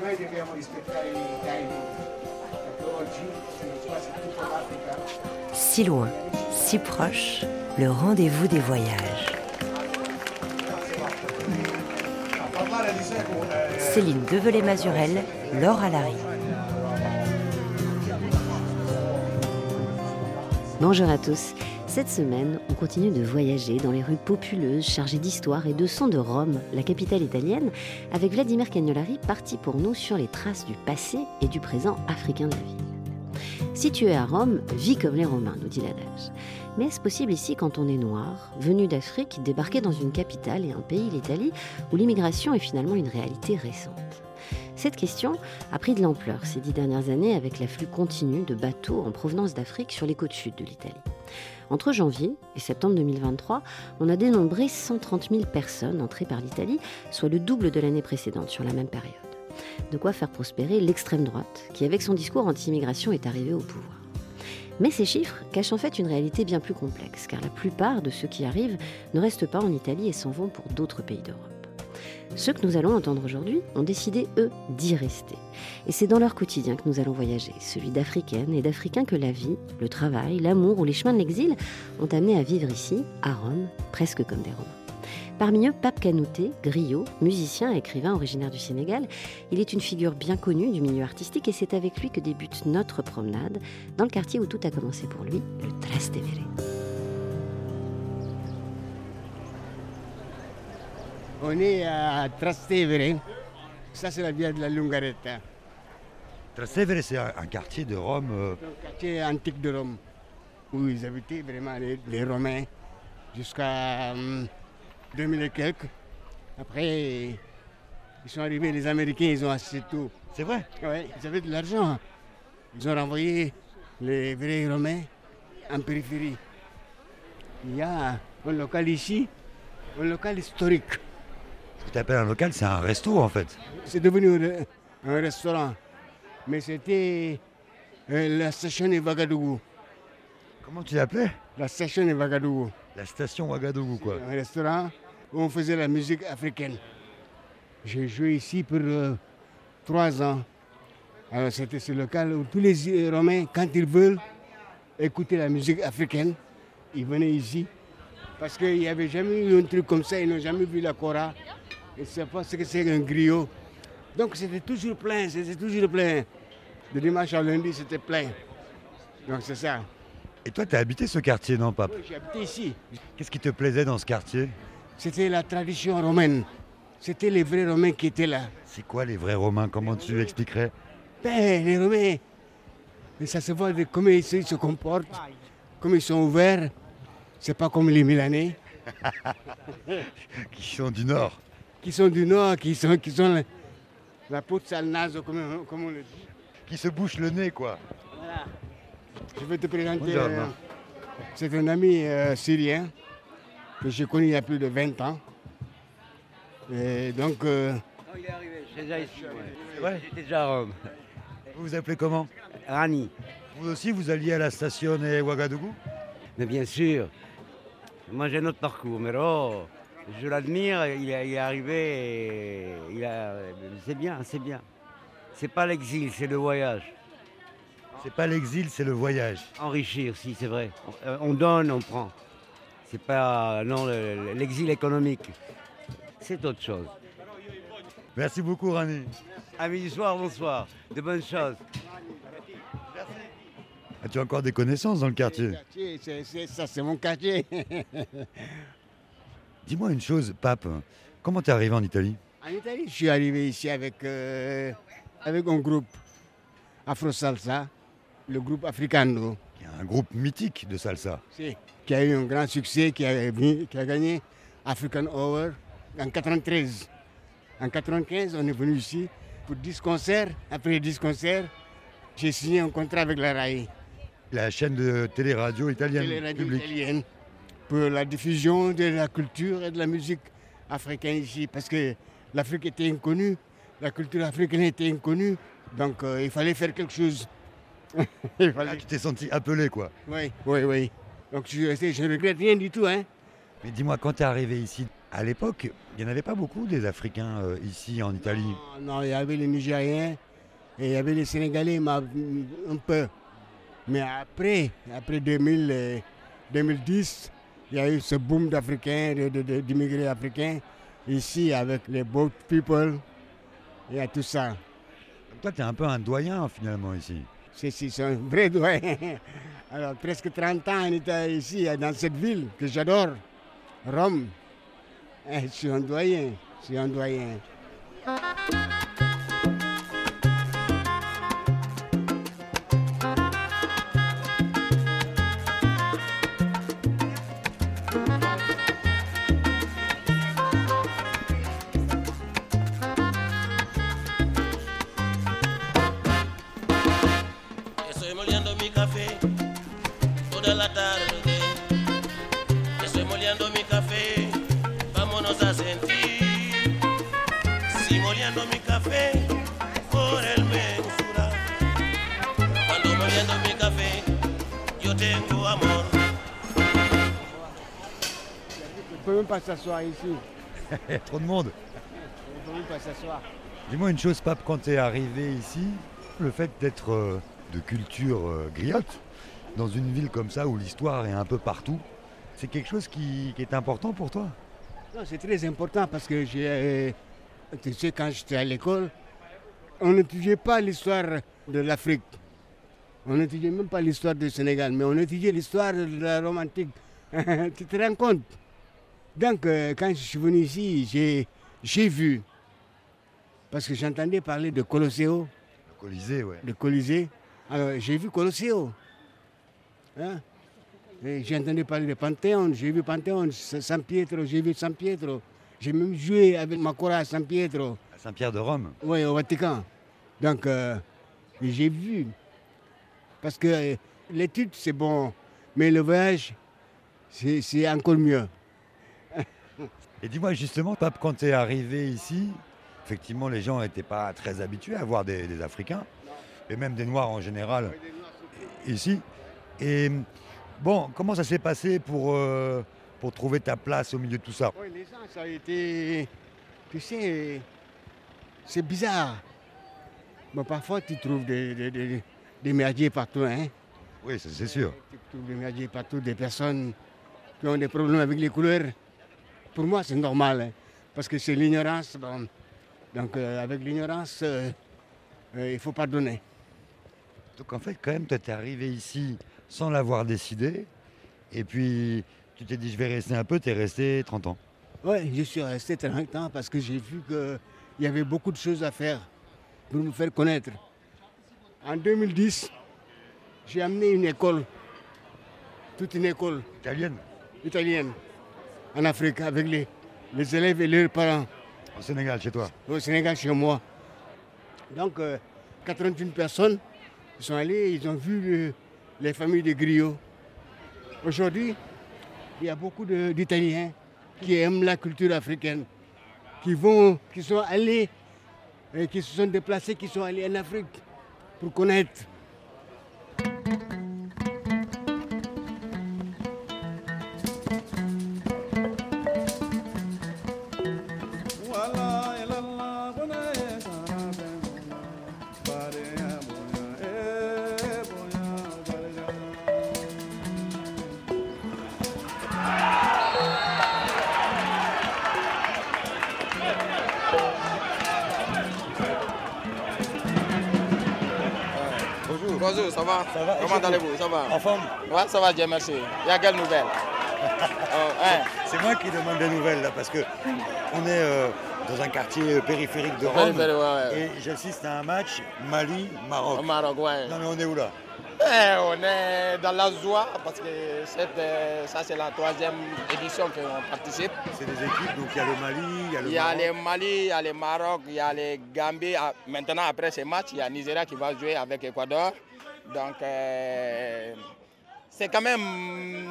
noi dobbiamo rispettare i timing, perché oggi sono quasi tutto l'Africa. Si loin, si proche, le rendez-vous des voyages. Céline Develay-Mazurel, Laure Alary. Bonjour à tous. Cette semaine, on continue de voyager dans les rues populeuses chargées d'histoire et de sons de Rome, la capitale italienne, avec Vladimir Cagnolari parti pour nous sur les traces du passé et du présent africain de la ville. Si tu es à Rome, vis comme les Romains, nous dit l'adage. Mais est-ce possible ici quand on est noir, venu d'Afrique, débarqué dans une capitale et un pays, l'Italie, où l'immigration est finalement une réalité récente? Cette question a pris de l'ampleur ces dix dernières années avec l'afflux continu de bateaux en provenance d'Afrique sur les côtes sud de l'Italie. Entre janvier et septembre 2023, on a dénombré 130 000 personnes entrées par l'Italie, soit le double de l'année précédente sur la même période. De quoi faire prospérer l'extrême droite, qui avec son discours anti-immigration est arrivée au pouvoir. Mais ces chiffres cachent en fait une réalité bien plus complexe, car la plupart de ceux qui arrivent ne restent pas en Italie et s'en vont pour d'autres pays d'Europe. Ceux que nous allons entendre aujourd'hui ont décidé, eux, d'y rester. Et c'est dans leur quotidien que nous allons voyager, celui d'Africaines et d'Africains que la vie, le travail, l'amour ou les chemins de l'exil ont amené à vivre ici, à Rome, presque comme des Romains. Parmi eux, Pape Kanouté, griot, musicien et écrivain originaire du Sénégal. Il est une figure bien connue du milieu artistique et c'est avec lui que débute notre promenade dans le quartier où tout a commencé pour lui, le Trastevere. On est à Trastevere. Ça, c'est la via de la Lungaretta. Trastevere, c'est un, quartier de Rome. Euh, un quartier antique de Rome, où ils habitaient vraiment les, Romains jusqu'à 2000 hum, et quelques. Après, ils sont arrivés, les Américains, ils ont acheté tout. C'est vrai? Oui, ils avaient de l'argent. Ils ont renvoyé les vrais Romains en périphérie. Il y a un local ici, un local historique. Ce que tu appelles un local, c'est un resto en fait. C'est devenu un restaurant. Mais c'était euh, la station de Ouagadougou. Comment tu l'appelais? La station de Ouagadougou. La station Ouagadougou, quoi. Un restaurant où on faisait la musique africaine. J'ai joué ici pour euh, trois ans. Alors c'était ce local où tous les Romains, quand ils veulent écouter la musique africaine, ils venaient ici. Parce qu'il n'y avait jamais eu un truc comme ça, ils n'ont jamais vu la Cora. Ils ne savent pas ce que c'est un griot. Donc c'était toujours plein, c'était toujours plein. De dimanche à lundi, c'était plein. Donc c'est ça. Et toi, tu as habité ce quartier, non, Oui, j'ai habité ici. Qu'est-ce qui te plaisait dans ce quartier? C'était la tradition romaine. C'était les vrais Romains qui étaient là. C'est quoi les vrais Romains? Comment tu expliquerais? Ben, les Romains, mais ça se voit de comment ils se comportent, comment ils sont ouverts. C'est pas comme les Milanais. qui sont du Nord. Qui sont du Nord, qui sont, qui sont la, peau de sale comme, comme on le dit qui se bouche le nez, quoi. Voilà. Je vais te présenter. Euh, c'est un ami euh, syrien que j'ai connu il y a plus de 20 ans. Et donc. Euh, non, il est arrivé, je déjà ici. Ouais. J'étais déjà à Rome. Vous vous appelez comment? Rani. Vous aussi, vous alliez à la station de Ouagadougou? Mais bien sûr. Moi, j'ai un autre parcours, mais oh, je l'admire, il, est arrivé, il a, c'est bien, c'est bien. C'est pas l'exil, c'est le voyage. C'est pas l'exil, c'est le voyage. Enrichir, si, c'est vrai. On donne, on prend. C'est pas non l'exil économique. C'est autre chose. Merci beaucoup, Rani. Amis du soir, bonsoir. De bonnes choses. Merci. As-tu encore des connaissances dans le quartier? Ça, c'est mon quartier. Dis-moi une chose, Pape. Comment t'es arrivé en Italie? En Italie, je suis arrivé ici avec euh, avec un groupe Afro Salsa, le groupe Africano. Un groupe mythique de salsa. Si, qui a eu un grand succès, qui a, qui a gagné African Over en 93. En 95, on est venu ici pour 10 concerts. Après 10 concerts, j'ai signé un contrat avec la RAI. La chaîne de télé-radio italienne. Télé-radio italienne. Pour la diffusion de la culture et de la musique africaine ici. Parce que l'Afrique était inconnue la culture africaine était inconnue, donc euh, il fallait faire quelque chose. il fallait... Ah, tu t'es senti appelé, quoi. Oui, oui, oui. Donc je, je ne regrette rien du tout. Hein. Mais dis-moi, quand tu es arrivé ici, À l'époque, il n'y en avait pas beaucoup des Africains euh, ici en Italie? Non, il y avait les Nigériens et il y avait les Sénégalais, mais un peu. Mais après, après 2000, euh, 2010, il y a eu ce boom d'Africains, d'immigrés africains, ici avec les boat people, il y a tout ça. Toi, tu es un peu un doyen finalement ici. C'est c'est- c'est un vrai doyen. Alors, presque 30 ans, on était ici, dans cette ville que j'adore, Rome. Eh, Je suis un doyen, je suis un doyen. Mi café, yo tengo amor. On ne peut même pas s'asseoir ici. Il y a trop de monde. On ne peut même pas s'asseoir. Dis-moi une chose, Pape, quand tu es arrivé ici, le fait d'être euh, de culture euh, griotte, dans une ville comme ça où l'histoire est un peu partout, c'est quelque chose qui, qui est important pour toi? Non, c'est très important parce que j'ai, euh, tu sais, quand j'étais à l'école, on n'étudiait pas l'histoire de l'Afrique. On n'étudiait même pas l'histoire du Sénégal, mais on étudiait l'histoire de la Rome antique. tu te rends compte? Donc, euh, quand je suis venu ici, j'ai, vu, parce que j'entendais parler de Colosseo, Le Colisée, ouais. le Colisée. Alors, j'ai vu Colosseo. Hein? J'ai entendu parler de Panthéon, j'ai vu Panthéon, San Pietro, j'ai vu San Pietro. J'ai même joué avec Macora à San Pietro, Saint-Pierre de Rome. oui, au Vatican. Donc, euh, j'ai vu. Parce que euh, l'étude, c'est bon, mais le voyage, c'est encore mieux. Et dis-moi justement, Pape, quand tu es arrivé ici, effectivement, les gens n'étaient pas très habitués à voir des, des Africains, et même des Noirs en général, ici. Et bon, comment ça s'est passé pour, euh, pour trouver ta place au milieu de tout ça? Oui, les gens, ça a été. Tu sais, c'est bizarre. Bon, parfois, tu trouves des, des, des, des merdiers partout. Hein? Oui, ça, c'est sûr. Tu trouves des merdiers partout, des personnes qui ont des problèmes avec les couleurs. Pour moi, c'est normal. hein, parce que c'est l'ignorance. Donc, euh, avec l'ignorance, euh, euh, il faut pardonner. Donc en fait, quand même, tu es arrivé ici sans l'avoir décidé, et puis tu t'es dit, je vais rester un peu, tu es resté 30 ans. Oui, je suis resté 30 ans parce que j'ai vu qu'il y avait beaucoup de choses à faire pour me faire connaître. En 2010, j'ai amené une école, toute une école Italienne italienne en Afrique avec les, les élèves et leurs parents Au Sénégal, chez toi au Sénégal chez moi. Donc, euh, 81 personnes sont allées, ils ont vu le- les familles de griots. Aujourd'hui, il y a beaucoup d'Italiens qui aiment la culture africaine, qui vont, qui sont allés, qui se sont déplacés, qui sont allés en Afrique pour connaître. Bonjour. Bonjour, ça va? Ça va, Comment allez-vous? Ça va? En forme? Ouais, ça va, Dieu merci. Il y a quelle nouvelle? Oh, hein? C'est moi qui demande des nouvelles là, parce que on est euh, dans un quartier périphérique de Rome, Périphérique, ouais, ouais. et j'assiste à un match Mali-Maroc. Maroc, ouais. Non mais on est où là? Eh, on est dans la joie parce que cette, euh, ça, c'est la troisième édition qu'on participe. C'est des équipes, donc il y a le Mali, il y a le Il y a Maroc. les Mali, il y a les Maroc, il y a les Gambie. Ah, Maintenant, après ces matchs, il y a Nigeria qui va jouer avec Ecuador. Donc, euh, c'est quand même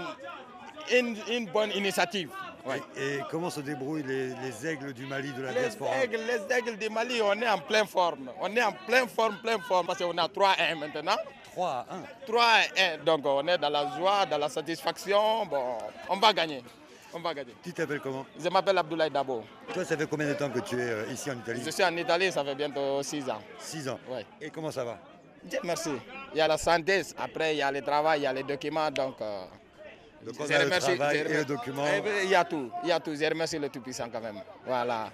une, une bonne initiative. Ouais. Et comment se débrouillent les, les aigles du Mali de la Les diaspora? aigles, les aigles du Mali, on est en pleine forme. On est en pleine forme, pleine forme, parce qu'on a 3-1 maintenant. 3 à 1. 3-1, donc on est dans la joie, dans la satisfaction. Bon, on va gagner. On va gagner. Tu t'appelles comment Je m'appelle Abdoulaye Dabo. Toi, ça fait combien de temps que tu es euh, ici en Italie Je suis en Italie, ça fait bientôt 6 ans. 6 ans. Ouais. Et comment ça va Dieu merci. Il y a la santé, après il y a le travail, il y a les documents, donc... euh, Donc je on a le remercie- travail je et le remercie- document. Bien, Il y a tout, il y a tout. Je remercie le Tout-Puissant quand même. Voilà.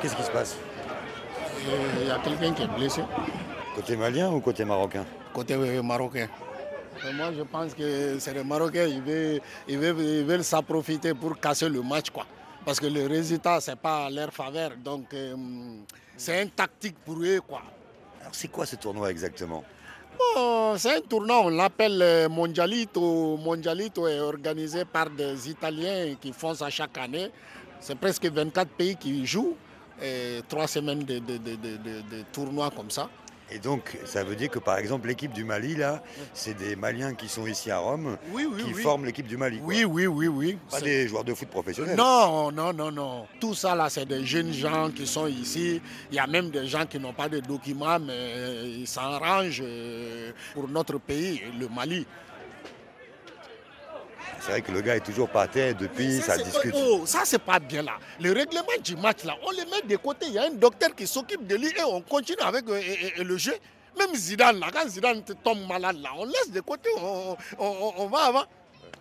Qu'est-ce qui se passe? Il y a quelqu'un qui est blessé, Côté malien ou côté marocain? Côté euh, marocain. Et moi, je pense que c'est les Marocains, ils veulent, ils veulent, ils veulent s'en profiter pour casser le match. Quoi. Parce que le résultat, ce n'est pas à leur faveur. Donc, euh, c'est une tactique pour eux. Quoi. Alors c'est quoi ce tournoi exactement? Bon, c'est un tournoi, on l'appelle euh, Mondialito. Mondialito est organisé par des Italiens qui font ça chaque année. C'est presque 24 pays qui jouent. Et trois semaines de, de, de, de- de- de tournoi comme ça. Et donc, ça veut dire que par exemple, l'équipe du Mali, là, c'est des Maliens qui sont ici à Rome, Oui, oui, qui oui. forment l'équipe du Mali. quoi. Oui, oui, oui, oui. Pas des joueurs de foot professionnels. Non, non, non, non. Tout ça là, c'est des jeunes gens qui sont ici. Il y a même des gens qui n'ont pas de documents, mais euh, ils s'arrangent euh, pour notre pays, le Mali. C'est vrai que le gars est toujours par terre depuis, ça, discute. oh, ça, c'est pas bien là. Le règlement du match là, on le met de côté. Il y a un docteur qui s'occupe de lui et on continue avec euh, et- et- et le jeu. Même Zidane là, quand Zidane tombe malade là, on laisse de côté, on, on- on- on va avant.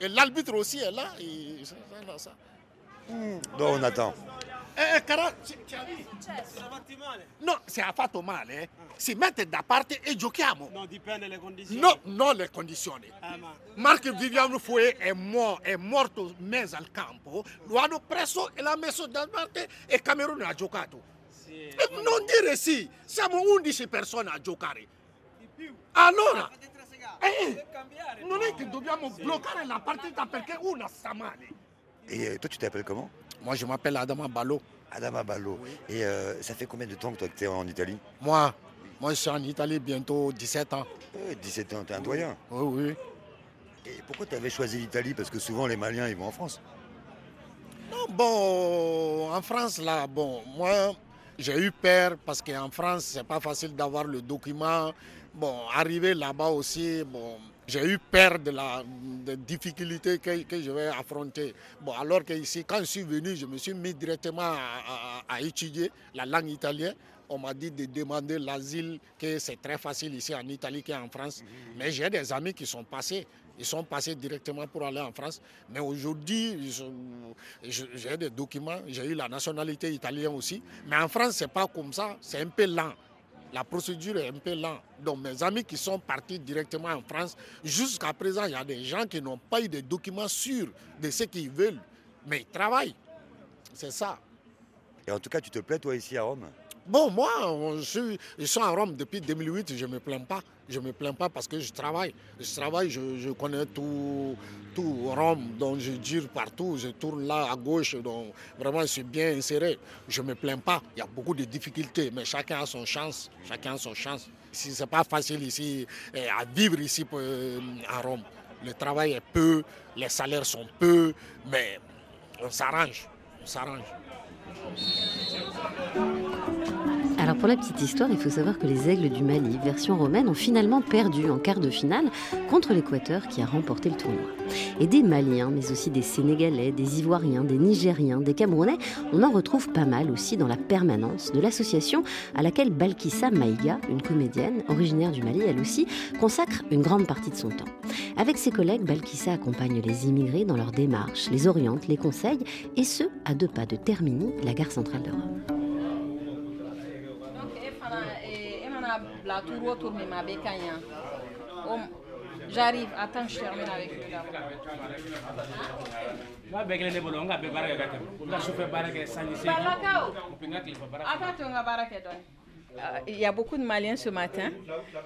Et l'arbitre aussi est là. et ça, ça, ça. Non, on attend. Eh, eh, Kara, tu, tu as vu No, si ha fatto male, si mette da parte e giochiamo. Non, dipende dalle condizioni. No, non le condizioni. Eh, ma Marc Viviano Foué è, mo- è morto mezzo al campo, lo hanno preso e l'ha messo da parte e Camerone ha giocato. sì. E non dire sì, siamo 11 persone a giocare. Allora, eh, non è che dobbiamo bloccare la partita perché una sta male. Et euh, toi, tu t'appelles comment Moi, je m'appelle Adama Balo. Adama Ballo. Et euh, ça fait combien de temps que toi tu es en Italie? Moi, moi, je suis en Italie bientôt 17 ans. Euh, 17 ans, t'es un doyen. Oui, oui. Et pourquoi tu avais choisi l'Italie? Parce que souvent les Maliens ils vont en France. Non, bon, en France, là, bon, moi, j'ai eu peur parce qu'en France, c'est pas facile d'avoir le document. Bon, arriver là-bas aussi, bon, j'ai eu peur de la des difficultés que, je vais affronter. Bon, alors que ici, quand je suis venu, je me suis mis directement à, à- étudier la langue italienne. On m'a dit de demander l'asile, que c'est très facile ici en Italie qu'en France. Mais j'ai des amis qui sont passés. Ils sont passés directement pour aller en France. Mais aujourd'hui, j'ai des documents, j'ai eu la nationalité italienne aussi. Mais en France, ce n'est pas comme ça, c'est un peu lent. La procédure est un peu lente. Donc mes amis qui sont partis directement en France, jusqu'à présent, il y a des gens qui n'ont pas eu de documents sûrs de ce qu'ils veulent. Mais ils travaillent. C'est ça. Et en tout cas, tu te plais toi ici à Rome? Bon, moi, je suis, je suis en Rome depuis 2008, je ne me plains pas. Je ne me plains pas parce que je travaille. Je travaille, je, connais tout, tout Rome, donc je dure partout, je tourne là à gauche, donc vraiment je suis bien inséré. Je ne me plains pas. Il y a beaucoup de difficultés, mais chacun a son chance. Chacun a son chance. Si ce n'est pas facile ici, eh, à vivre ici euh, à Rome. Le travail est peu, les salaires sont peu, mais on s'arrange. On s'arrange. Alors pour la petite histoire, il faut savoir que les Aigles du Mali, version romaine, ont finalement perdu en quart de finale contre l'Équateur qui a remporté le tournoi. Et des Maliens, mais aussi des Sénégalais, des Ivoiriens, des Nigériens, des Camerounais, on en retrouve pas mal aussi dans la permanence de l'association à laquelle Balkissa Maïga, une comédienne originaire du Mali elle aussi, consacre une grande partie de son temps. Avec ses collègues, Balkissa accompagne les immigrés dans leurs démarches, les oriente, les conseille, et ce, à deux pas de Termini, la gare centrale de Rome. Bila tour o tour min ma ɲa O- j'arrive attends je termine avec lui d'abord. N'a bɛɛ kelen ne bolo n ka bɛɛ baara kɛ ka tɛmɛ n ka sufɛ baara kɛ sanji tilefɛ baara Attends, to n ka baara kɛ dɔɔni. Euh, Il y a beaucoup de Maliens ce matin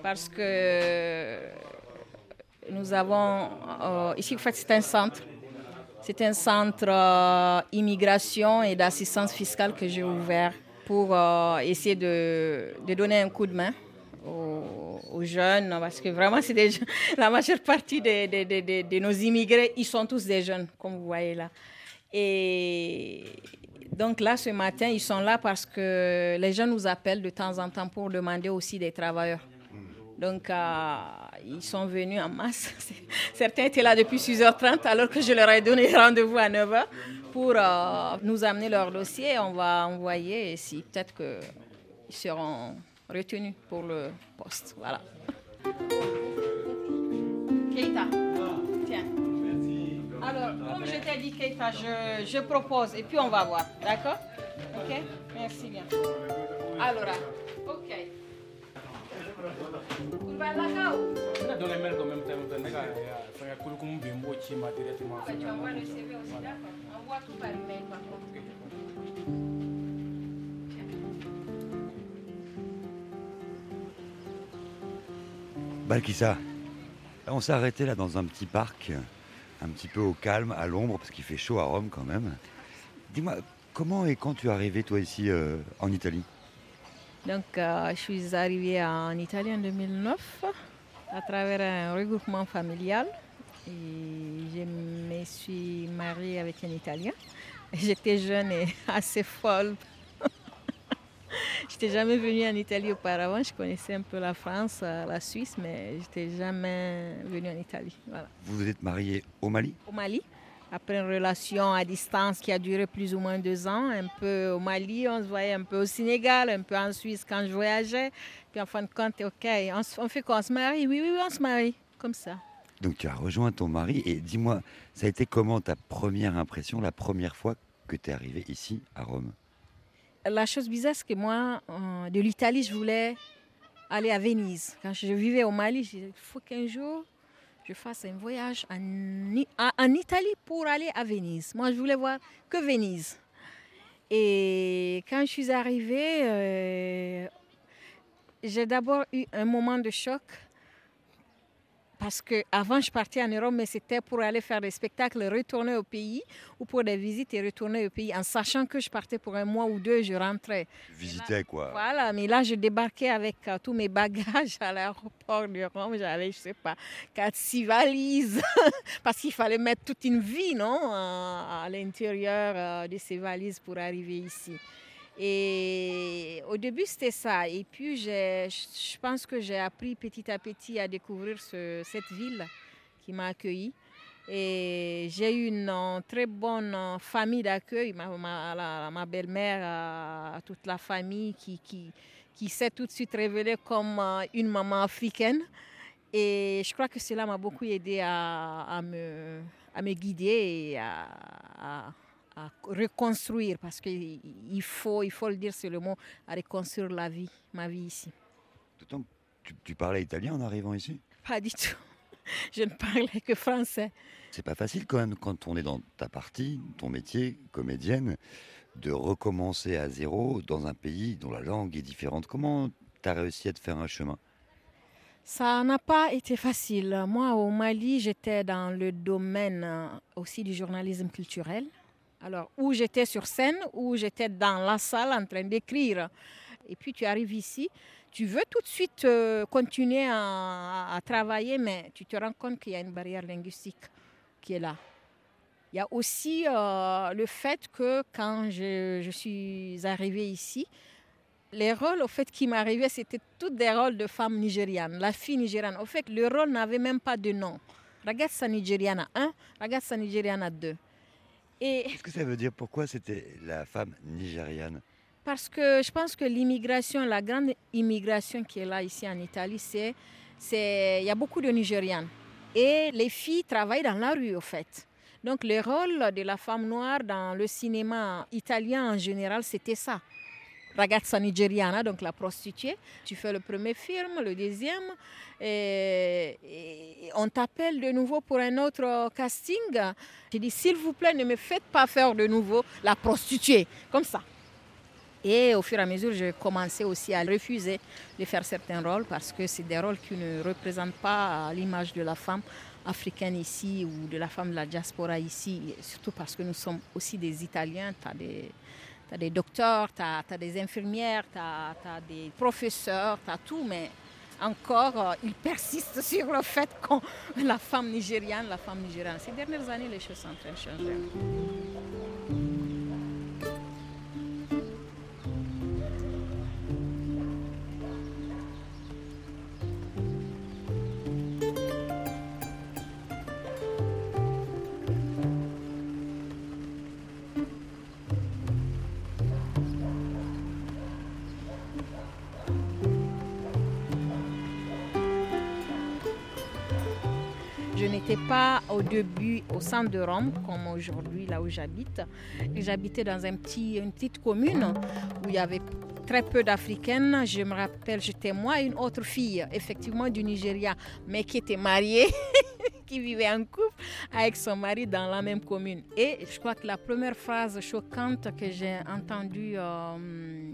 parce que nous avons euh, ici en fait c'est un centre. C'est un centre euh, immigration et d'assistance fiscale que j'ai ouvert pour euh, essayer de, de donner un coup de main aux, jeunes parce que vraiment c'est jeunes. la majeure partie de, de- de- nos immigrés ils sont tous des jeunes comme vous voyez là et donc là ce matin ils sont là parce que les gens nous appellent de temps en temps pour demander aussi des travailleurs Donc, euh, ils sont venus en masse. Certains étaient là depuis 6h30 alors que je leur ai donné rendez-vous à 9h pour euh, nous amener leur dossier. On va envoyer si peut-être qu'ils seront retenus pour le poste. Voilà. Keita, tiens. Alors, comme je t'ai dit, Keita, je, je propose et puis on va voir. D'accord? Ok? Merci bien. Alors, ok. Ne donne mail quand même, ne ka fɛngɛ kulukumu bɛ n b'o ci ma directement. Tu envoies le CV aussi, d'accord. Envoie tout par email par contre. Balkissa, on s'est arrêté là dans un petit parc, un petit peu au calme, à l'ombre, parce qu'il fait chaud à Rome quand même. Dis-moi, comment et quand tu es arrivé toi ici euh, en Italie? Donc, euh, je suis arrivée en Italie en 2009 à travers un regroupement familial. Et je me suis mariée avec un Italien. J'étais jeune et assez folle. Je n'étais jamais venue en Italie auparavant. Je connaissais un peu la France, euh, la Suisse, mais je n'étais jamais venue en Italie. Voilà. Vous vous êtes marié au Mali? Au Mali, après une relation à distance qui a duré plus ou moins deux ans, un peu au Mali, on se voyait un peu au Sénégal, un peu en Suisse quand je voyageais. Puis en fin de compte, ok, on, fait quoi? On se marie? Oui, oui, oui, on se marie. Comme ça. Donc tu as rejoint ton mari et dis-moi, ça a été comment ta première impression, la première fois que tu es arrivé ici à Rome? La chose bizarre, c'est que moi, euh, de l'Italie, je voulais aller à Venise. Quand je vivais au Mali, j'ai dit, il faut qu'un jour, je fasse un voyage en, Italie pour aller à Venise. Moi, je voulais voir que Venise. Et quand je suis arrivée, euh, j'ai d'abord eu un moment de choc parce que avant je partais en Europe, mais c'était pour aller faire des spectacles, retourner au pays ou pour des visites et retourner au pays, en sachant que je partais pour un mois ou deux, je rentrais. Tu visitais quoi Voilà, mais là je débarquais avec euh, tous mes bagages à l'aéroport de Rome. J'avais, je sais pas, quatre, six valises, parce qu'il fallait mettre toute une vie, non, à, à l'intérieur euh, de ces valises pour arriver ici. Et au début, c'était ça. Et puis, je pense que j'ai appris petit à petit à découvrir ce- cette ville qui m'a accueillie. Et j'ai eu une euh, très bonne euh, famille d'accueil, ma, belle-mère, euh, toute la famille qui, qui, qui s'est tout de suite révélée comme une maman africaine. Et je crois que cela m'a beaucoup aidé à, à me, à me guider et à- à reconstruire, parce qu'il faut, il faut le dire, c'est le mot, à reconstruire la vie, ma vie ici. Que tu, tu parlais italien en arrivant ici? Pas du tout. Je ne parlais que français. C'est pas facile quand même quand on est dans ta partie, ton métier, comédienne, de recommencer à zéro dans un pays dont la langue est différente. Comment tu as réussi à te faire un chemin? Ça n'a pas été facile. Moi, au Mali, j'étais dans le domaine euh, aussi du journalisme culturel. Alors, où j'étais sur scène, où j'étais dans la salle en train d'écrire. Et puis, tu arrives ici, tu veux tout de suite euh, continuer à, travailler, mais tu te rends compte qu'il y a une barrière linguistique qui est là. Il y a aussi euh, le fait que quand je, suis arrivée ici, les rôles au fait qui m'arrivaient, c'était tous des rôles de femmes nigérianes, la fille nigériane. Au fait, le rôle n'avait même pas de nom. Ragazza nigériana 1, Ragazza nigériana 2. Et Qu'est-ce que ça veut dire? Pourquoi c'était la femme nigériane? Parce que je pense que l'immigration, la grande immigration qui est là ici en Italie, c'est, c'est, il y a beaucoup de Nigérianes. Et les filles travaillent dans la rue, au fait. Donc le rôle de la femme noire dans le cinéma italien en général, c'était ça. Ragazza nigeriana, donc la prostituée. Tu fais le premier film, le deuxième, et, on t'appelle de nouveau pour un autre casting. Je dis, s'il vous plaît, ne me faites pas faire de nouveau la prostituée, comme ça. Et au fur et à mesure, j'ai commencé aussi à refuser de faire certains rôles parce que c'est des rôles qui ne représentent pas l'image de la femme africaine ici ou de la femme de la diaspora ici, surtout parce que nous sommes aussi des Italiens. Tu as des, t'as des docteurs, tu as, des infirmières, tu as, des professeurs, tu as tout, mais encore, euh, ils persistent sur le fait que la femme nigériane, la femme nigériane. Ces dernières années, les choses sont en train de changer. Pas au début au centre de Rome, comme aujourd'hui, là où j'habite. J'habitais dans un petit, une petite commune où il y avait très peu d'Africaines. Je me rappelle, j'étais moi une autre fille, effectivement du Nigeria, mais qui était mariée, qui vivait en couple avec son mari dans la même commune. Et je crois que la première phrase choquante que j'ai entendue euh,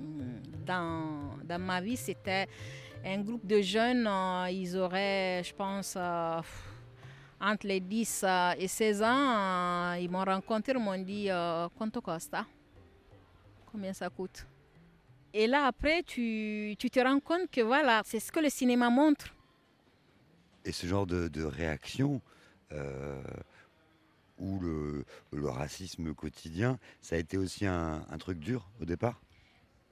dans, dans ma vie, c'était un groupe de jeunes, euh, ils auraient, je pense, euh, entre les 10 euh, et 16 ans, euh, ils m'ont rencontré, ils m'ont dit euh, Quanto costa Combien ça coûte? Et là, après, tu, tu te rends compte que voilà, c'est ce que le cinéma montre. Et ce genre de, de réaction, euh, ou le, le racisme quotidien, ça a été aussi un, un truc dur au départ?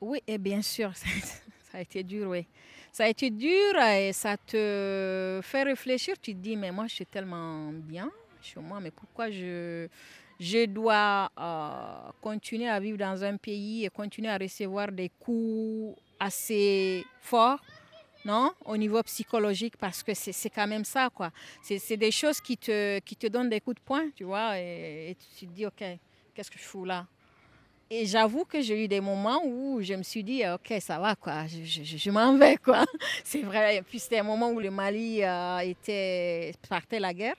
Oui, et bien sûr, ça, a été dur, oui. Ça a été dur et ça te fait réfléchir. Tu te dis, mais moi, je suis tellement bien chez moi, mais pourquoi je, je dois euh, continuer à vivre dans un pays et continuer à recevoir des coups assez forts non au niveau psychologique? Parce que c'est quand même ça quoi c'est c'est des choses qui te qui te donnent des coups de poing tu vois et, et tu te dis ok qu'est-ce que je fous là? Et j'avoue que j'ai eu des moments où je me suis dit, ok, ça va, quoi, je, je- je m'en vais, quoi. C'est vrai. Puis c'était un moment où le Mali euh, était, partait la guerre.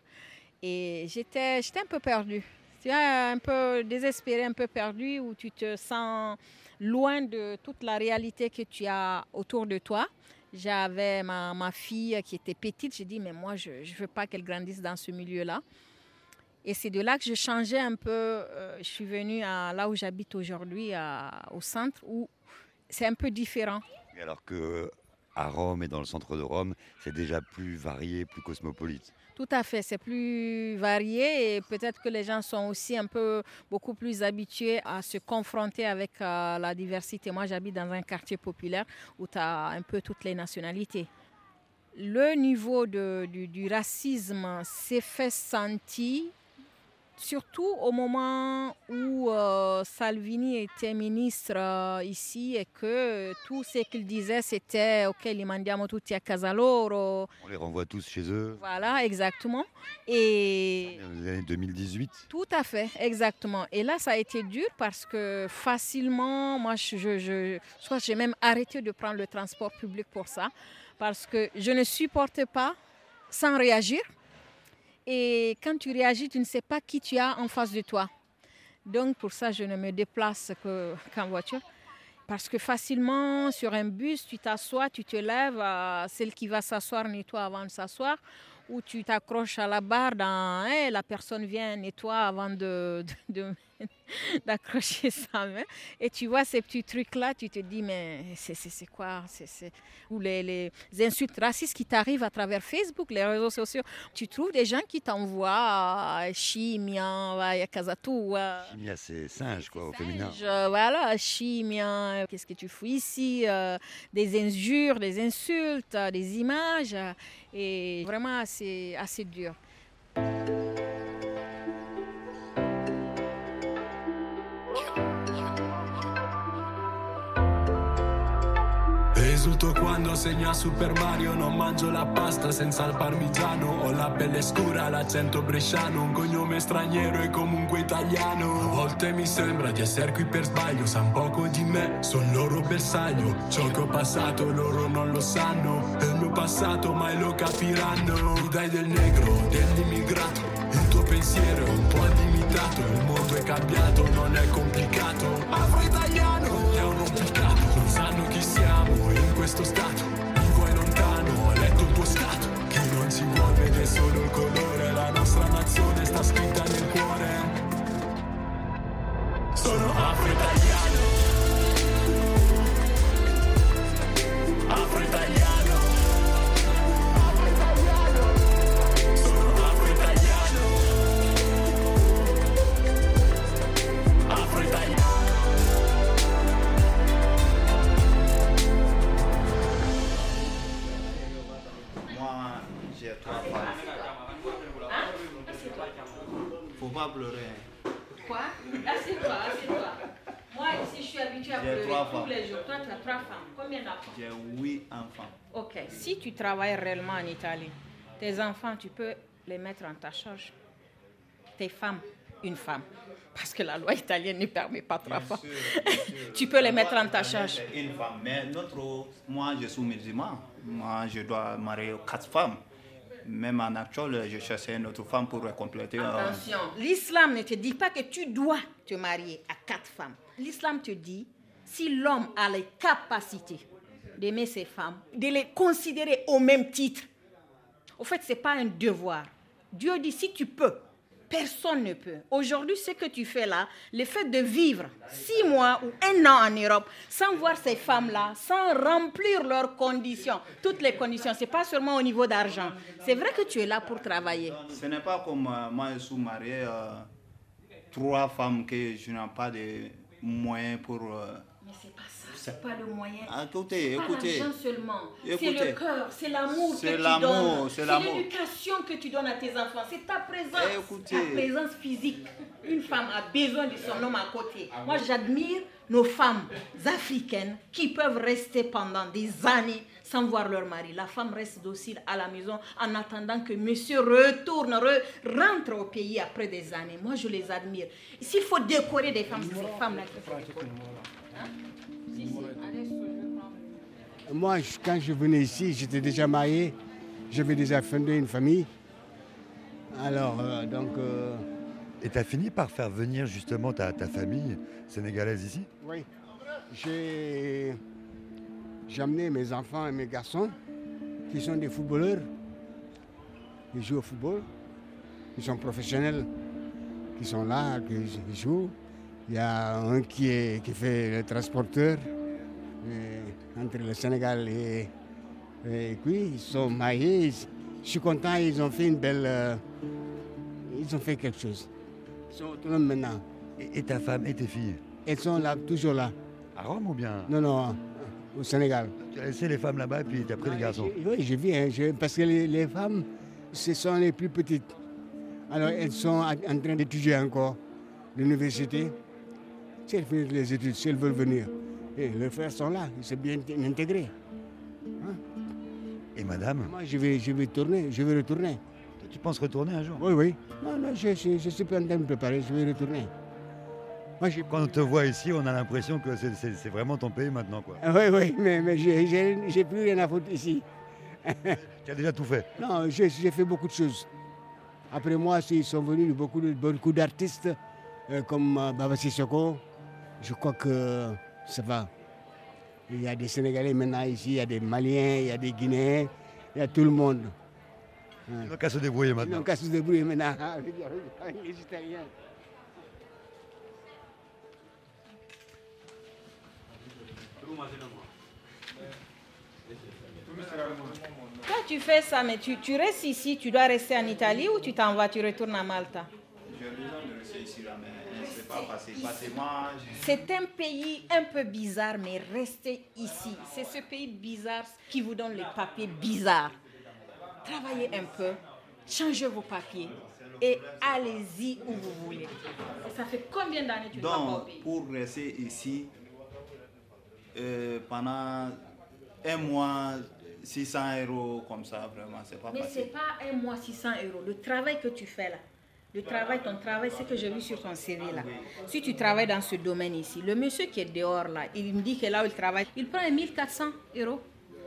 Et j'étais, j'étais un peu perdue. Tu un peu désespérée, un peu perdue, où tu te sens loin de toute la réalité que tu as autour de toi. J'avais ma, ma fille qui était petite. J'ai dit, mais moi, je ne veux pas qu'elle grandisse dans ce milieu-là. Et c'est de là que je changeais un peu. euh, je suis venue à, là où j'habite aujourd'hui, au centre, où c'est un peu différent. Et Alors que à Rome et dans le centre de Rome, c'est déjà plus varié, plus cosmopolite. Tout à fait, c'est plus varié et peut-être que les gens sont aussi un peu beaucoup plus habitués à se confronter avec euh, la diversité. Moi, j'habite dans un quartier populaire où tu as un peu toutes les nationalités. Le niveau de- du, du racisme s'est fait sentir surtout au moment où euh, Salvini était ministre euh, ici et que tout ce qu'il disait c'était ok, li mandiamo tutti a casa loro. On les renvoie tous chez eux. Voilà, exactement. Et les années 2018. tout à fait, exactement. Et là, ça a été dur parce que facilement, moi, je, je, je, je crois que j'ai même arrêté de prendre le transport public pour ça parce que je ne supporte pas sans réagir. Et quand tu réagis, tu ne sais pas qui tu as en face de toi. Donc, pour ça, je ne me déplace que- qu'en voiture. Parce que facilement, sur un bus, tu t'assois, tu te lèves, celle qui va s'asseoir nettoie avant de s'asseoir, ou tu t'accroches à la barre, dans, hein, la personne vient nettoie avant de- d'accrocher sa main. Et tu vois ces petits trucs-là, tu te dis, mais c'est, c'est, c'est quoi? C'est, c'est... Ou les, les insultes racistes qui t'arrivent à travers Facebook, les réseaux sociaux. Tu trouves des gens qui t'envoient euh, chimia, casa tua. Chimia, c'est singe, quoi, au féminin. Je- voilà, chimia, qu'est-ce que tu fous ici euh, Des injures, des insultes, euh, des images. euh, et vraiment, c'est assez dur. Esulto quando segna Super Mario Non mangio la pasta senza il parmigiano. Ho la pelle scura, l'accento bresciano Un cognome straniero e comunque italiano. A volte mi sembra di essere qui per sbaglio San poco di me, son loro bersaglio. Ciò che ho passato loro non lo sanno È il mio passato mai lo capiranno. Mi dai del negro, dell'immigrato Il tuo pensiero è un po' limitato Il mondo è cambiato, non è complicato travailles réellement en Italie, tes enfants, tu peux les mettre en ta charge. Tes femmes, une femme. Parce que la loi italienne ne permet pas trois femmes. tu peux les mettre en ta charge. Une femme, mais notre, moi je suis musulman. Moi je dois marier quatre femmes. Même en actuel, je cherchais une autre femme pour compléter. euh, Attention, l'islam ne te dit pas que tu dois te marier à quatre femmes. L'islam te dit, si l'homme a les capacités d'aimer ses femmes, de les considérer au même titre, au fait, ce n'est pas un devoir. Dieu dit, si tu peux, personne ne peut. Aujourd'hui, ce que tu fais là, le fait de vivre six mois ou un an en Europe sans voir ces femmes-là, sans remplir leurs conditions, toutes les conditions, ce n'est pas seulement au niveau d'argent. C'est vrai que tu es là pour travailler. Ce n'est pas comme euh, moi, je suis marié, euh, trois femmes que je n'ai pas de moyens pour. euh, c'est pas ça, c'est pas le moyen. Écoutez, C'est pas écoutez. l'argent seulement. C'est Écoutez. le cœur, c'est l'amour que C'est tu donnes. c'est l'amour. l'éducation que tu donnes à tes enfants. C'est ta présence. Écoutez. Ta présence physique. Une femme a besoin de son homme à côté. Moi, j'admire nos femmes africaines qui peuvent rester pendant des années sans voir leur mari. La femme reste docile à la maison en attendant que monsieur retourne, re- rentre au pays après des années. Moi, je les admire. S'il faut décorer des femmes, c'est ces femmes-là qu'il Moi, quand je venais ici, j'étais déjà marié. J'avais déjà fondé une famille. Alors, euh, donc, euh, Et tu as fini par faire venir justement ta, ta famille sénégalaise ici? oui, j'ai amené mes enfants et mes garçons qui sont des footballeurs. Ils jouent au football. Ils sont professionnels, qui sont là, qui jouent. Il y a un qui, est, qui fait le transporteur entre le Sénégal et, et puis ils sont mariés. Ils- Je suis content, ils ont fait une belle. euh, ils ont fait quelque chose. Ils sont autonomes maintenant. Et, et ta femme et tes filles? Elles sont là, toujours là. À Rome ou bien? Non, non, au Sénégal. Tu as laissé les femmes là-bas et puis tu as pris les garçons? Oui, j'ai vu, hein, parce que les, les femmes, ce sont les plus petites. Alors elles sont en train d'étudier encore l'université. Si elles finissent les études, si elles veulent venir. Et leurs frères sont là, ils sont bien intégrés. Et madame Moi, je vais, je vais tourner, je vais retourner. Tu penses retourner un jour? Oui, oui. Non, non, je, je, je suis pas en train de me préparer, je vais retourner. Moi, Quand on te voit ici, on a l'impression que c'est- vraiment ton pays maintenant. Quoi. Ah, Oui, oui, mais, mais j'ai- plus rien à foutre ici. Tu as déjà tout fait. Non, j'ai fait beaucoup de choses. Après moi, ils sont venus beaucoup, de- beaucoup d'artistes euh, comme euh, Baba Sissoko. Je crois que ça va. Il y a des Sénégalais maintenant ici, il y a des Maliens, il y a des Guinéens, il y a tout le monde. Ils n'ont qu'à se débrouiller Ils maintenant. n'ont qu'à se débrouiller maintenant avec avec les Italiens. Toi, tu fais ça, mais tu, tu restes ici, tu dois rester en Italie ou tu t'en vas, tu retournes à Malta? J'ai besoin de rester ici là, mais pas C'est un pays un peu bizarre, mais restez ici. C'est ce pays bizarre qui vous donne les papiers bizarres. Travaillez un peu, changez vos papiers et allez-y où vous voulez. Et ça fait combien d'années que tu pas donc pays pour rester ici euh, pendant un mois, 600 euros comme ça, vraiment, c'est pas Mais ce facile. n'est pas un mois 600 euros. Le travail que tu fais là, le travail, ton travail, c'est que j'ai vu sur ton CV là. Si tu travailles dans ce domaine ici, le monsieur qui est dehors là, il me dit que là où il travaille, il prend 1400 euros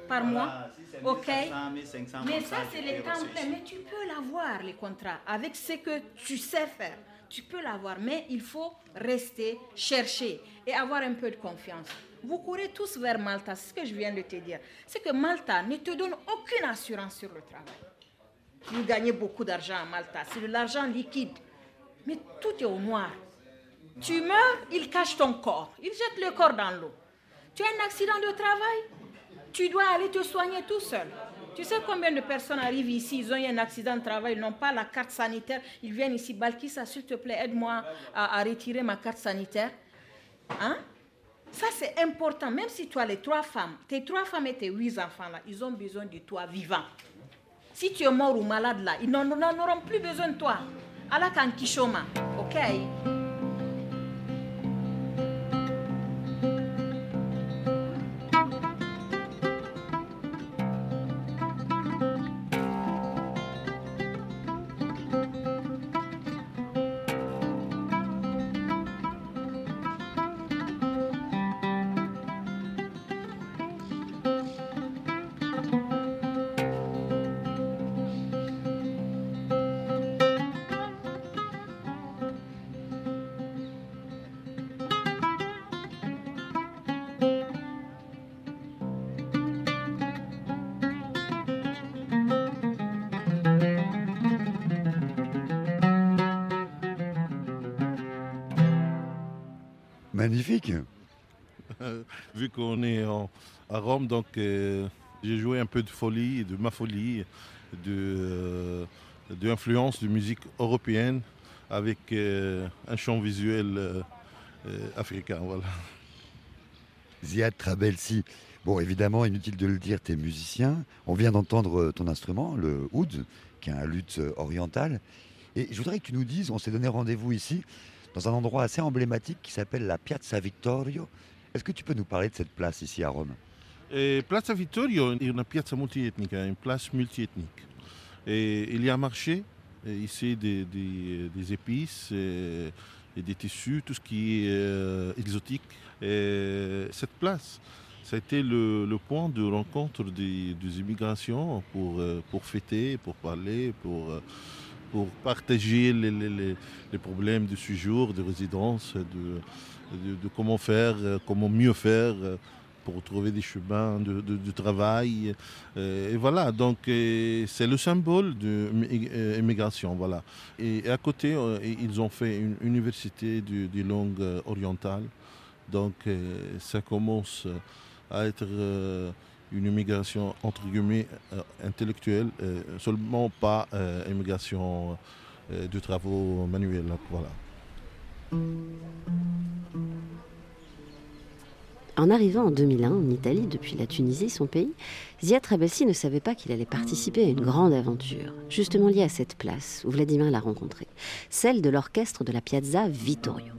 par mois. Voilà, si c'est Ok? 1500, 1500 Mais ça, c'est les temps ici. Mais tu peux l'avoir, les contrats, avec ce que tu sais faire. Tu peux l'avoir, mais il faut rester, chercher et avoir un peu de confiance. Vous courez tous vers Malta, c'est ce que je viens de te dire. C'est que Malta ne te donne aucune assurance sur le travail. Vous gagnez beaucoup d'argent à Malta, c'est de l'argent liquide. Mais tout est au noir. Tu meurs, ils cachent ton corps. Ils jettent le corps dans l'eau. Tu as un accident de travail, tu dois aller te soigner tout seul. Tu sais combien de personnes arrivent ici, ils ont eu un accident de travail, ils n'ont pas la carte sanitaire, ils viennent ici, Balkissa, s'il te plaît, aide-moi à, retirer ma carte sanitaire. Hein? Ça, c'est important. Même si as les trois femmes, tes trois femmes et tes huit enfants, là, ils ont besoin de toi vivant. Si tu es mort ou malade, là, ils n'en auront plus besoin de toi. Allah kishoma, ok? Magnifique. Vu qu'on est en- à Rome, donc euh, j'ai joué un peu de folie, de ma folie, de, euh, de de musique européenne avec euh, un chant visuel africain. Voilà. Ziad Trabelsi. Bon, évidemment, inutile de le dire, tu es musicien. On vient d'entendre ton instrument, le oud, qui est un luth oriental. Et je voudrais que tu nous dises, on s'est donné rendez-vous ici, dans un endroit assez emblématique qui s'appelle la Piazza Vittorio. Est-ce que tu peux nous parler de cette place ici à Rome? Et Piazza Vittorio è una piazza multietnica, une place multiethnique. Et il y a un marché euh, ici des, épices et des tissus, tout ce qui est exotique. Et cette place, ça a été le, le point de rencontre des, des immigrations pour, euh, pour fêter, pour parler, pour, euh, pour partager les, les- les- problèmes de séjour, de résidence, de, de- comment faire, euh, comment mieux faire euh, pour trouver des chemins de, travail. Euh, et voilà, donc c'est le symbole de l'immigration. Voilà. Et à côté, ils ont fait une université de, de langue orientale. Donc ça commence à être une immigration entre guillemets euh, intellectuelle, euh, seulement pas euh, immigration de travaux manuels. Voilà. En arrivant en 2001 en Italie depuis la Tunisie, son pays, Ziad Trabelsi ne savait pas qu'il allait participer à une grande aventure, justement liée à cette place où Vladimir l'a rencontré, celle de l'orchestre de la Piazza Vittorio.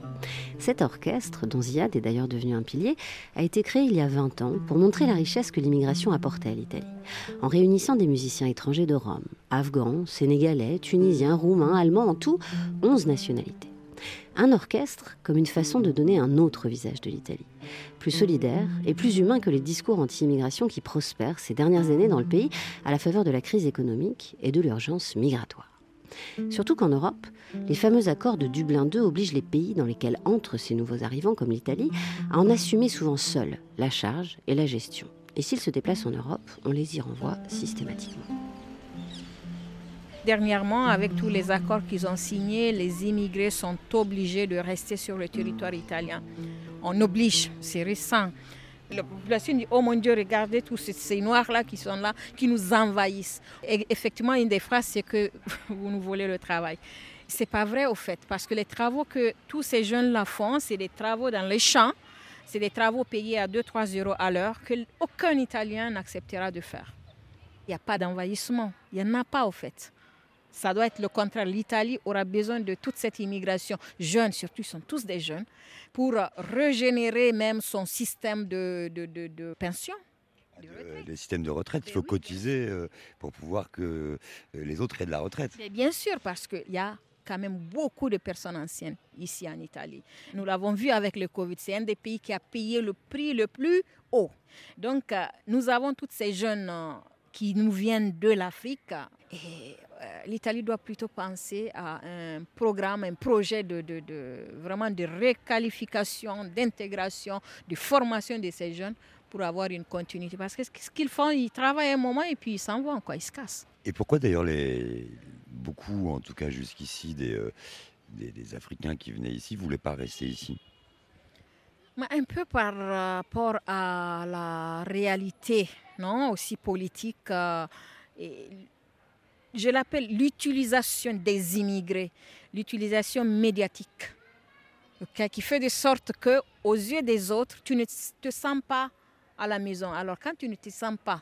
Cet orchestre, dont Ziad est d'ailleurs devenu un pilier, a été créé il y a 20 ans pour montrer la richesse que l'immigration apportait à l'Italie, en réunissant des musiciens étrangers de Rome, afghans, sénégalais, tunisiens, roumains, allemands, en tout 11 nationalités. Un orchestre comme une façon de donner un autre visage de l'Italie, plus solidaire et plus humain que les discours anti-immigration qui prospèrent ces dernières années dans le pays à la faveur de la crise économique et de l'urgence migratoire. Surtout qu'en Europe, les fameux accords de Dublin II obligent les pays dans lesquels entrent ces nouveaux arrivants, comme l'Italie, à en assumer souvent seuls la charge et la gestion. Et s'ils se déplacent en Europe, on les y renvoie systématiquement. Dernièrement, avec tous les accords qu'ils ont signés, les immigrés sont obligés de rester sur le territoire italien. On oblige, c'est récent. La population dit, oh mon Dieu, regardez tous ces, noirs-là qui sont là, qui nous envahissent. Effectivement, une des phrases, c'est que vous nous volez le travail. C'est pas vrai au fait, parce que les travaux que tous ces jeunes-là font, c'est des travaux dans les champs, c'est des travaux payés à 2-3 euros à l'heure que aucun Italien n'acceptera de faire. Il n'y a pas d'envahissement, il n'y en a pas au fait. Ça doit être le contraire. L'Italie aura besoin de toute cette immigration jeune, surtout ils sont tous des jeunes, pour régénérer même son système de, de, de- de pension. Euh, Les systèmes de retraite, il faut cotiser euh, pour pouvoir que euh, les autres aient de la retraite. Mais bien sûr, parce qu'il y a quand même beaucoup de personnes anciennes ici en Italie. Nous l'avons vu avec le Covid. C'est un des pays qui a payé le prix le plus haut. Donc, euh, nous avons tous ces jeunes euh, qui nous viennent de l'Afrique. Et euh, l'Italie doit plutôt penser à un programme, un projet de, de- de- vraiment de réqualification, d'intégration, de formation de ces jeunes pour avoir une continuité. Parce que ce qu'ils font, ils travaillent un moment et puis ils s'en vont, quoi, ils se cassent. Et pourquoi d'ailleurs les beaucoup, en tout cas jusqu'ici, des, euh, des, des Africains qui venaient ici voulaient pas rester ici? Un peu par rapport à la réalité, non, aussi politique. euh, et je l'appelle l'utilisation des immigrés, l'utilisation médiatique, ok, qui fait de sorte que, aux yeux des autres, tu ne te sens pas à la maison. Alors quand tu ne te sens pas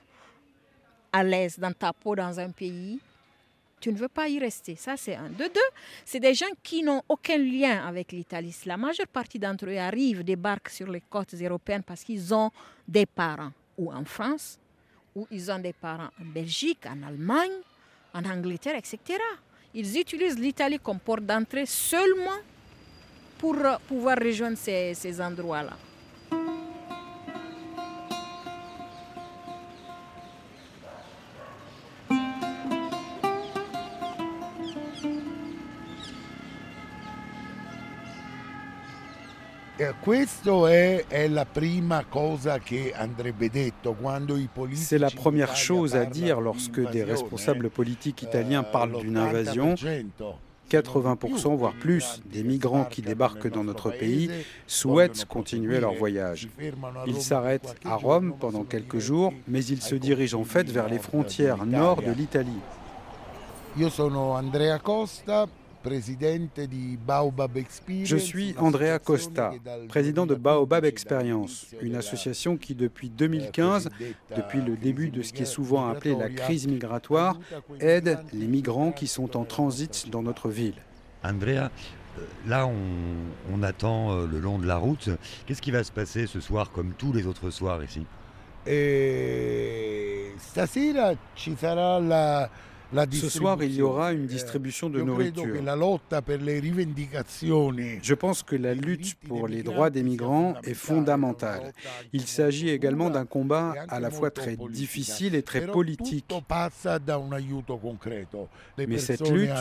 à l'aise dans ta peau dans un pays, tu ne veux pas y rester. Ça, c'est un. De deux, c'est des gens qui n'ont aucun lien avec l'Italie. La majeure partie d'entre eux arrivent, débarquent sur les côtes européennes parce qu'ils ont des parents ou en France, ou ils ont des parents en Belgique, en Allemagne, en Angleterre, etc. Ils utilisent l'Italie comme porte d'entrée seulement pour euh, pouvoir rejoindre ces, ces endroits-là. Eh, Questo è, è la prima cosa che andrebbe detto quando i politici C'est la première chose à dire di lorsque des responsables politiques italiens Eh, parlent d'une invasion. l'80% 80%, voire plus, des migrants qui débarquent dans notre pays souhaitent continuer leur voyage. Ils s'arrêtent à Rome pendant quelques jours, mais ils se dirigent en fait vers les frontières nord de l'Italie. Io sono Andrea Costa, Je suis Andrea Costa, président de Baobab Experience, une association qui depuis 2015, depuis le début de ce qui est souvent appelé la crise migratoire, aide les migrants qui sont en transit dans notre ville. Andrea, euh, là on, on attend euh, le long de la route. Qu'est-ce qui va se passer ce soir comme tous les autres soirs ici? E stasera ci sarà la Ce soir, il y aura une distribution de nourriture. Je pense que la lutte pour les droits des migrants est fondamentale. Il s'agit également d'un combat à la fois très difficile et très politique. Mais cette lutte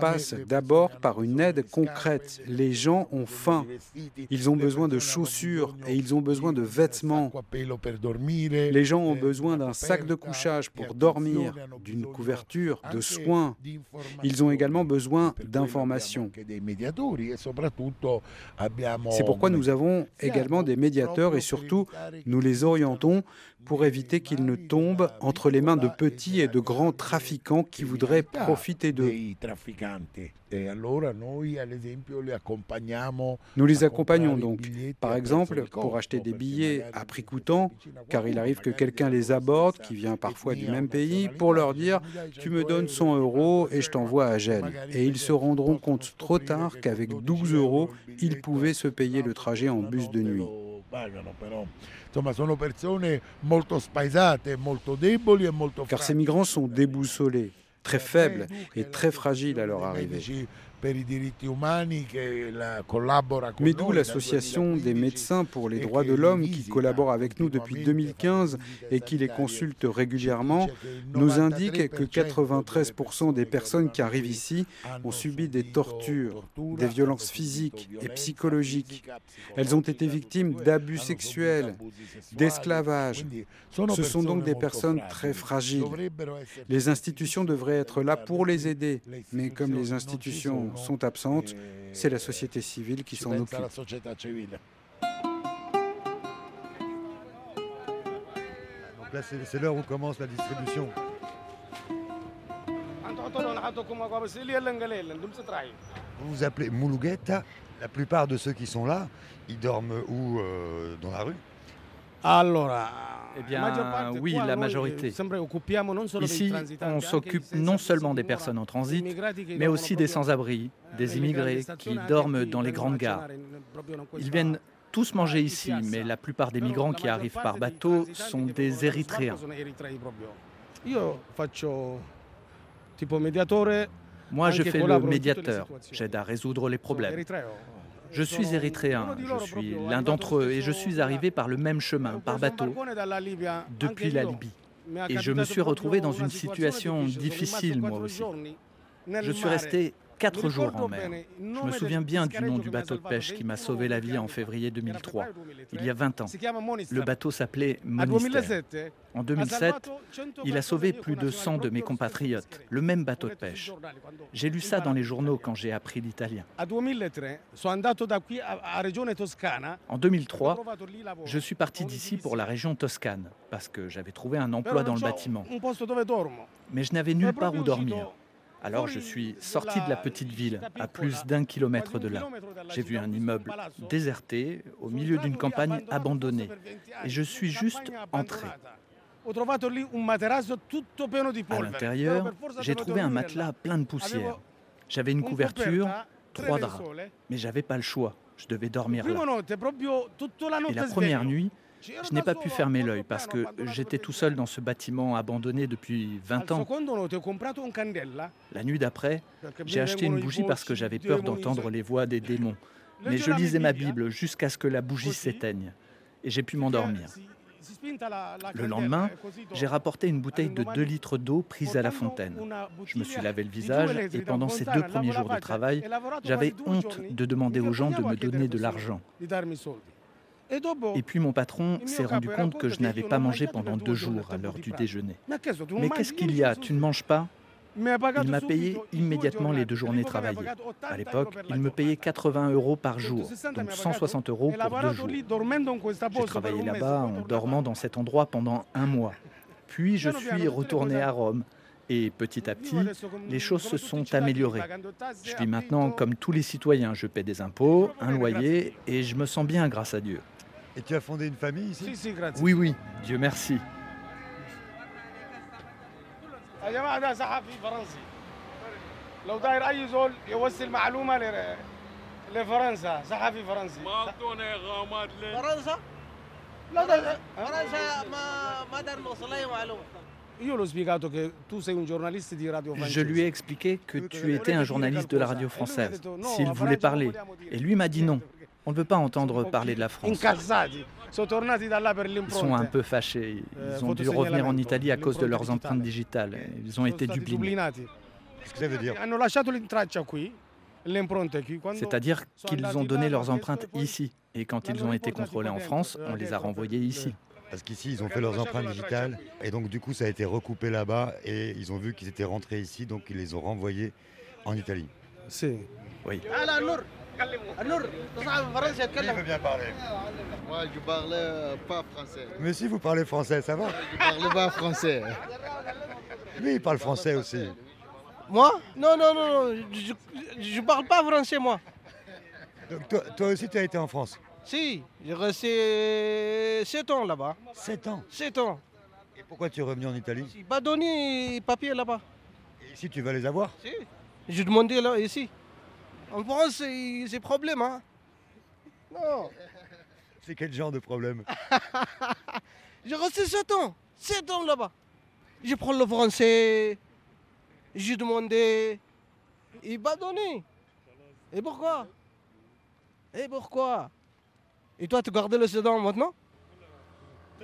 passe d'abord par une aide concrète. Les gens ont faim. Ils ont besoin de chaussures et ils ont besoin de vêtements. Les gens ont besoin d'un sac de couchage pour dormir, d'une couverture de soins. Ils ont également besoin d'informations. C'est pourquoi nous avons également des médiateurs et surtout nous les orientons pour éviter qu'ils ne tombent entre les mains de petits et de grands trafiquants qui voudraient profiter d'eux. Nous les accompagnons donc, par exemple, pour acheter des billets à prix coûtant, car il arrive que quelqu'un les aborde, qui vient parfois du même pays, pour leur dire Tu me donnes 100 euros et je t'envoie à Gênes. Et ils se rendront compte trop tard qu'avec 12 euros, ils pouvaient se payer le trajet en bus de nuit. Car ces migrants sont déboussolés, très faibles et très fragiles à leur arrivée. Mais d'où l'association des médecins pour les droits de l'homme qui collabore avec nous depuis 2015 et qui les consulte régulièrement nous indique que 93% des personnes qui arrivent ici ont subi des tortures, des violences physiques et psychologiques. Elles ont été victimes d'abus sexuels, d'esclavage. Ce sont donc des personnes très fragiles. Les institutions devraient être là pour les aider, mais comme les institutions sont absentes, c'est la société civile qui s'en occupe. Donc là, c'est l'heure où commence la distribution. Vous vous appelez Mulugueta. La plupart de ceux qui sont là, ils dorment où euh, Dans la rue? Eh bien, oui, la majorité. Ici, on s'occupe non seulement des personnes en transit, mais aussi des sans-abri, des immigrés qui dorment dans les grandes gares. Ils viennent tous manger ici, mais la plupart des migrants qui arrivent par bateau sont des Érythréens. Moi, je fais le médiateur. J'aide à résoudre les problèmes. Je suis érythréen, je suis l'un d'entre eux et je suis arrivé par le même chemin, par bateau, depuis la Libye. Et je me suis retrouvé dans une situation difficile, moi aussi. Je suis resté quatre jours en mer. Je me souviens bien du nom du bateau de pêche qui m'a sauvé la vie en février 2003, il y a 20 ans. Le bateau s'appelait Monistère. En 2007, il a sauvé plus de 100 de mes compatriotes, le même bateau de pêche. J'ai lu ça dans les journaux quand j'ai appris l'italien. En 2003, je suis parti d'ici pour la région toscane parce que j'avais trouvé un emploi dans le bâtiment. Mais je n'avais nulle part où dormir. Alors je suis sorti de la petite ville, à plus d'un kilomètre de là. J'ai vu un immeuble déserté, au milieu d'une campagne abandonnée. Et je suis juste entré. À l'intérieur, j'ai trouvé un matelas plein de poussière. J'avais une couverture, trois draps. Mais j'avais pas le choix. Je devais dormir là. Et la première nuit, je n'ai pas pu fermer l'œil parce que j'étais tout seul dans ce bâtiment abandonné depuis 20 ans. La nuit d'après, j'ai acheté une bougie parce que j'avais peur d'entendre les voix des démons. Mais je lisais ma Bible jusqu'à ce que la bougie s'éteigne. Et j'ai pu m'endormir. Le lendemain, j'ai rapporté une bouteille de 2 litres d'eau prise à la fontaine. Je me suis lavé le visage et pendant ces deux premiers jours de travail, j'avais honte de demander aux gens de me donner de l'argent. Et puis mon patron s'est rendu compte que je n'avais pas mangé pendant deux jours à l'heure du déjeuner. Mais qu'est-ce qu'il y a Tu ne manges pas? Il m'a payé immédiatement les deux journées travaillées. À l'époque, il me payait 80 euros par jour, donc 160 euros pour deux jours. J'ai travaillé là-bas en dormant dans cet endroit pendant un mois. Puis je suis retourné à Rome. Et petit à petit, les choses se sont améliorées. Je vis maintenant comme tous les citoyens. Je paie des impôts, un loyer, et je me sens bien grâce à Dieu. Et tu as fondé une famille ici Oui, oui, Dieu merci. لو داير اي زول يوصل معلومه ل- لفرنسا صحفي فرنسي ما اعطونا اغامات ليه؟ فرنسا لا ده فرنسا ما ما دار نوصل اي معلومه Io l'ho spiegato che tu sei un giornalista di radio Je francese. lui ai expliqué que tu étais un journaliste de la radio française, s'il voulait parler. Et lui m'a dit non. On ne veut pas entendre parler de la France. Ils sont un peu fâchés. Ils ont dû revenir en Italie à cause de leurs empreintes digitales. Ils ont été dublinés. Qu'est-ce que ça veut dire? C'est-à-dire qu'ils ont donné leurs empreintes ici. Et quand ils ont été contrôlés en France, on les a renvoyés ici. Parce qu'ici, ils ont fait leurs empreintes digitales. Et donc, du coup, ça a été recoupé là-bas. Et ils ont vu qu'ils étaient rentrés ici. Donc, ils les ont renvoyés en Italie. Oui. Moi, je parle euh, pas français. Mais si vous parlez français, ça va Je parle pas français. Lui, il parle français aussi. Moi? Non, non, non, non. Je, je parle pas français, moi. Donc, toi, toi aussi, tu as été en France? Si, j'ai resté 7 ans là-bas. 7 ans? 7 ans. Et pourquoi tu es revenu en Italie? Il m'a donné papiers là-bas. Et ici, tu vas les avoir? Si. Je demandais là, ici. En France, c'est problème, hein. Non. C'est quel genre de problème? J'ai resté 7 ans. 7 ans là-bas. Je prends le français. J'ai demandé. Il m'a donné. Et pourquoi? Et pourquoi? Et toi, tu gardes le Soudan maintenant?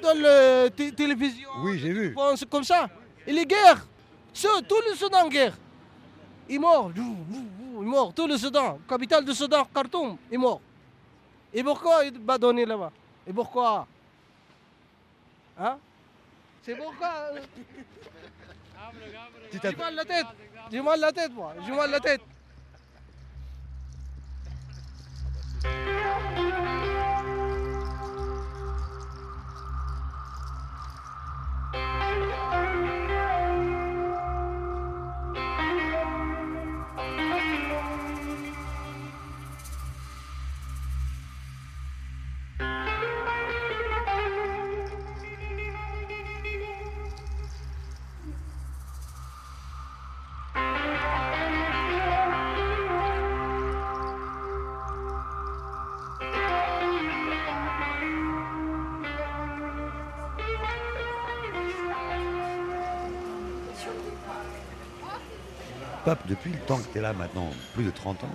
Dans la té- télévision Oui, j'ai vu. C'est comme ça. Il est guerre. Ce- tout le Soudan en guerre. Il est mort. Il est mort. Tout le Soudan. Capitale du Soudan, Khartoum, il est mort. Et pourquoi il m'a donné là-bas? Et pourquoi? Hein? C'est pourquoi? J'ai mal la tête. J'ai mal la tête, moi. J'ai mal la tête. Pape, depuis le temps que tu es là maintenant, plus de 30 ans,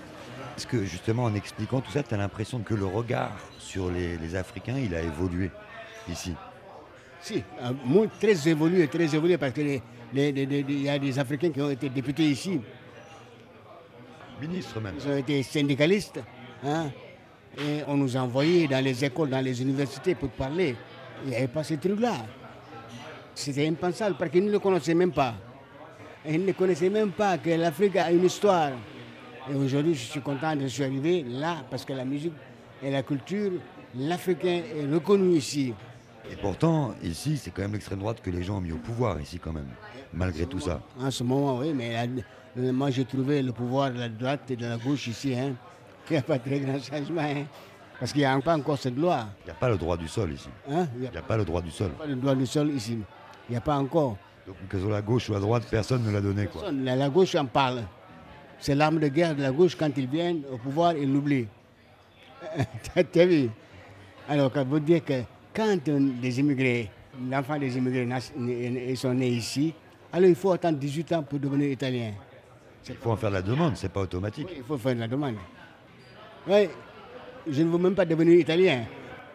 est-ce que justement en expliquant tout ça, tu as l'impression que le regard sur les, les Africains, il a évolué ici? Si, monde très évolué, très évolué, parce qu'il y a des Africains qui ont été députés ici. Ministres même. Ils ont été syndicalistes. hein, et on nous a envoyés dans les écoles, dans les universités pour parler. Il n'y avait pas ces trucs-là. C'était impensable parce qu'ils ne le connaissaient même pas. Et ils ne connaissaient même pas que l'Afrique a une histoire. Et aujourd'hui, je suis content de suis arrivé là parce que la musique et la culture, l'Africain est reconnu ici. Et pourtant, ici, c'est quand même l'extrême droite que les gens ont mis au pouvoir, ici quand même, malgré tout ça. En ce moment, oui, mais la- moi j'ai trouvé le pouvoir de la droite et de la gauche ici. Hein. Il n'y a pas de très grand changement. hein. Parce qu'il n'y a pas encore cette loi. Il n'y a pas le droit du sol ici. Hein? Il n'y a pas le droit du sol. pas le droit du sol ici. Il n'y a pas encore. Donc que ce soit la gauche ou la droite, personne ne l'a donné. Quoi. Personne. La, la gauche en parle. C'est l'arme de guerre de la gauche. Quand ils viennent au pouvoir, ils l'oublient. T'as vu? Alors, ça veut dire que quand des immigrés, l'enfant des immigrés ils sont nés ici, alors il faut attendre 18 ans pour devenir italien. Il faut en faire la demande, c'est pas automatique. Il faut faire la demande. Oui, je ne veux même pas devenir italien.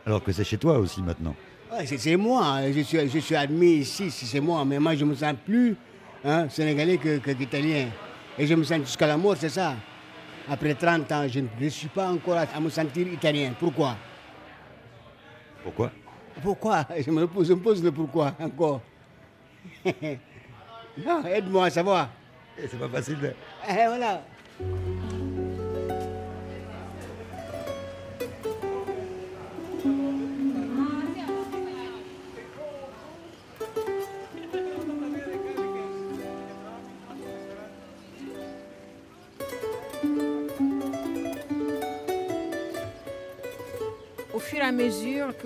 Alors que c'est chez toi aussi maintenant. Ouais, c'est- moi, hein. je suis, je suis admis ici, c'est moi, mais moi je me sens plus hein, sénégalais que, que qu'italien. Et je me sens jusqu'à la mort, c'est ça. Après 30 ans, je ne suis pas encore à, à me sentir italien. Pourquoi? Pourquoi? Pourquoi? Je me, pose, je me pose le pourquoi encore. non, aide-moi à savoir. c'est pas facile. De... Eh voilà.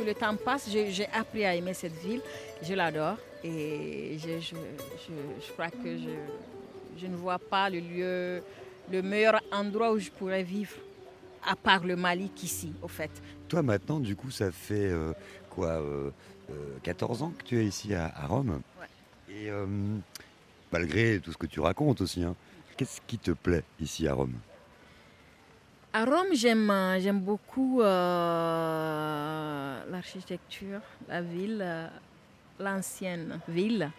Le temps passe, j'ai appris à aimer cette ville. Je l'adore et je, je- je- je crois que je, ne vois pas le lieu, le meilleur endroit où je pourrais vivre, à part le Mali qu'ici, au fait. Toi maintenant, du coup, ça fait euh, quoi euh, euh, 14 ans que tu es ici à, à Rome. Et euh, malgré tout ce que tu racontes aussi, hein, qu'est-ce qui te plaît ici à Rome? À Rome, j'aime, euh, j'aime beaucoup euh, l'architecture, la ville, euh, l'ancienne ville.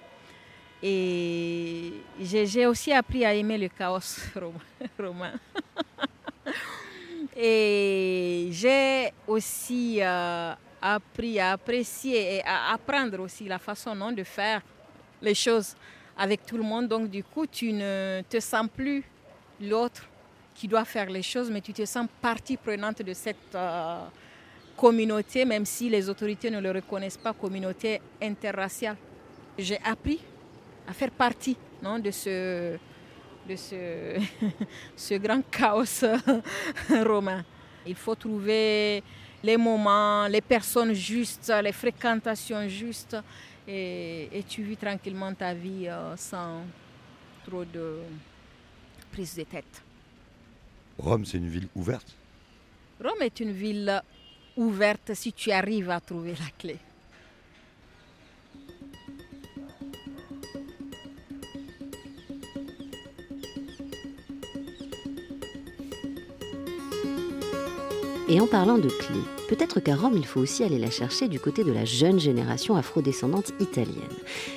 Et j'ai, aussi appris à aimer le chaos rom- romain. Et j'ai aussi appris à apprécier et à apprendre aussi la façon non, de faire les choses avec tout le monde. Donc du coup, tu ne te sens plus l'autre qui doit faire les choses, mais tu te sens partie prenante de cette euh, communauté, même si les autorités ne le reconnaissent pas, communauté interraciale. J'ai appris à faire partie non, de ce, de ce, ce grand chaos romain. Il faut trouver les moments, les personnes justes, les fréquentations justes, et, tu vis tranquillement ta vie euh, sans trop de prise de tête. Rome, c'est une ville ouverte. Rome est une ville ouverte si tu arrives à trouver la clé. Et en parlant de clés, peut-être qu'à Rome, il faut aussi aller la chercher du côté de la jeune génération afrodescendante italienne,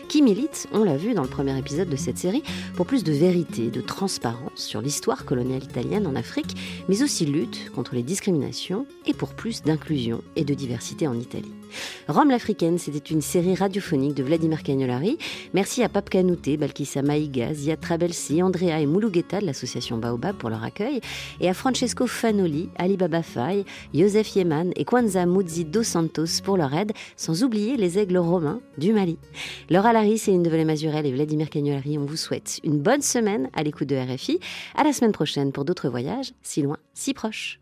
qui milite, on l'a vu dans le premier épisode de cette série, pour plus de vérité, de transparence sur l'histoire coloniale italienne en Afrique, mais aussi lutte contre les discriminations et pour plus d'inclusion et de diversité en Italie. Rome l'Africaine, c'était une série radiophonique de Vladimir Cagnolari. Merci à Pape Canouté, Balkissa Maïga, Zia Trabelsi, Andrea et Moulougueta de l'association Baobab pour leur accueil, et à Francesco Fanoli, Ali Baba Faye, Joseph Yeman et Kwanza Muzzi dos Santos pour leur aide, sans oublier les aigles romains du Mali. Laura Laris et Indevele Mazurel et Vladimir Cagnolari, on vous souhaite une bonne semaine à l'écoute de RFI. À la semaine prochaine pour d'autres voyages, si loin, si proches.